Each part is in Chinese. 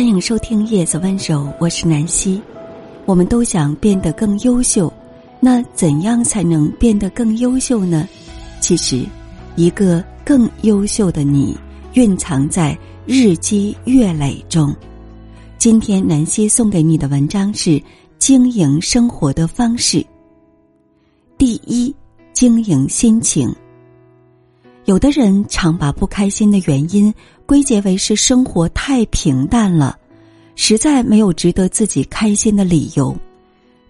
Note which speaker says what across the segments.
Speaker 1: 欢迎收听《叶子温柔》，我是南希。我们都想变得更优秀，那怎样才能变得更优秀呢？其实，一个更优秀的你，蕴藏在日积月累中。今天，南希送给你的文章是经营生活的方式。第一，经营心情。有的人常把不开心的原因归结为是生活太平淡了，实在没有值得自己开心的理由。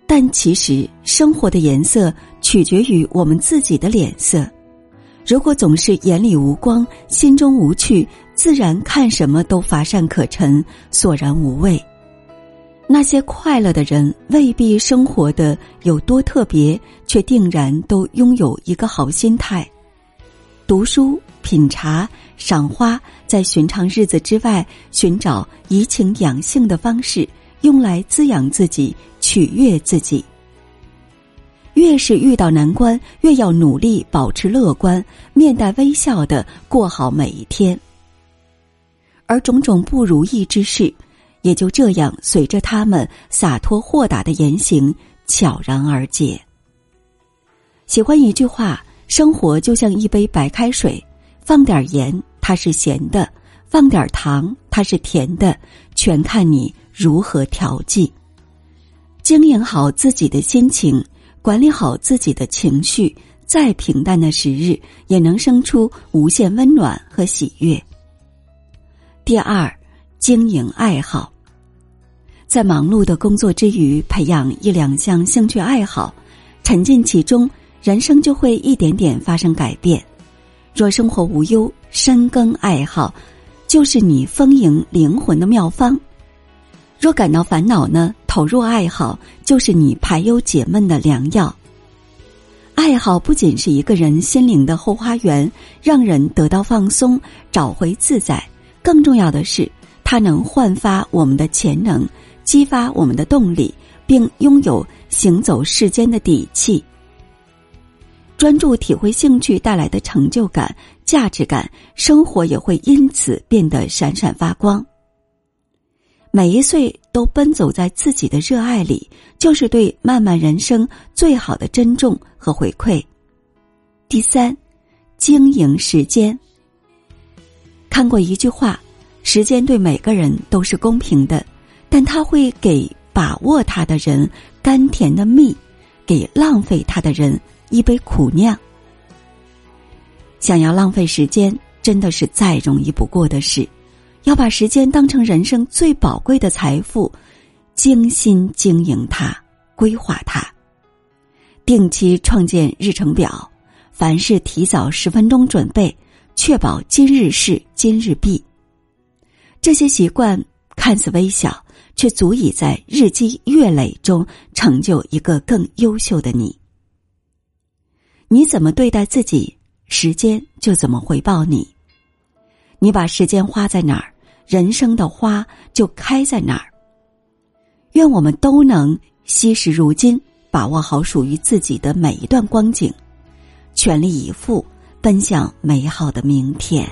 Speaker 1: 但其实生活的颜色取决于我们自己的脸色。如果总是眼里无光、心中无趣，自然看什么都乏善可陈、索然无味。那些快乐的人未必生活的有多特别，却定然都拥有一个好心态。读书、品茶、赏花，在寻常日子之外，寻找怡情养性的方式，用来滋养自己、取悦自己。越是遇到难关，越要努力保持乐观，面带微笑的过好每一天。而种种不如意之事，也就这样随着他们洒脱豁达的言行悄然而解。喜欢一句话。生活就像一杯白开水，放点盐它是咸的，放点糖它是甜的，全看你如何调剂。经营好自己的心情，管理好自己的情绪，再平淡的时日也能生出无限温暖和喜悦。第二，经营爱好，在忙碌的工作之余，培养一两项兴趣爱好，沉浸其中。人生就会一点点发生改变。若生活无忧，深耕爱好，就是你丰盈灵魂的妙方。若感到烦恼呢，投入爱好就是你排忧解闷的良药。爱好不仅是一个人心灵的后花园，让人得到放松、找回自在，更重要的是，它能焕发我们的潜能，激发我们的动力，并拥有行走世间的底气。专注体会兴趣带来的成就感、价值感，生活也会因此变得闪闪发光。每一岁都奔走在自己的热爱里，就是对漫漫人生最好的珍重和回馈。第三，经营时间。看过一句话：时间对每个人都是公平的，但他会给把握它的人甘甜的蜜，给浪费它的人。一杯苦酿，想要浪费时间，真的是再容易不过的事。要把时间当成人生最宝贵的财富，精心经营它，规划它，定期创建日程表，凡事提早十分钟准备，确保今日事今日毕。这些习惯看似微小，却足以在日积月累中成就一个更优秀的你。你怎么对待自己，时间就怎么回报你。你把时间花在哪儿，人生的花就开在哪儿。愿我们都能惜时如金，把握好属于自己的每一段光景，全力以赴奔向美好的明天。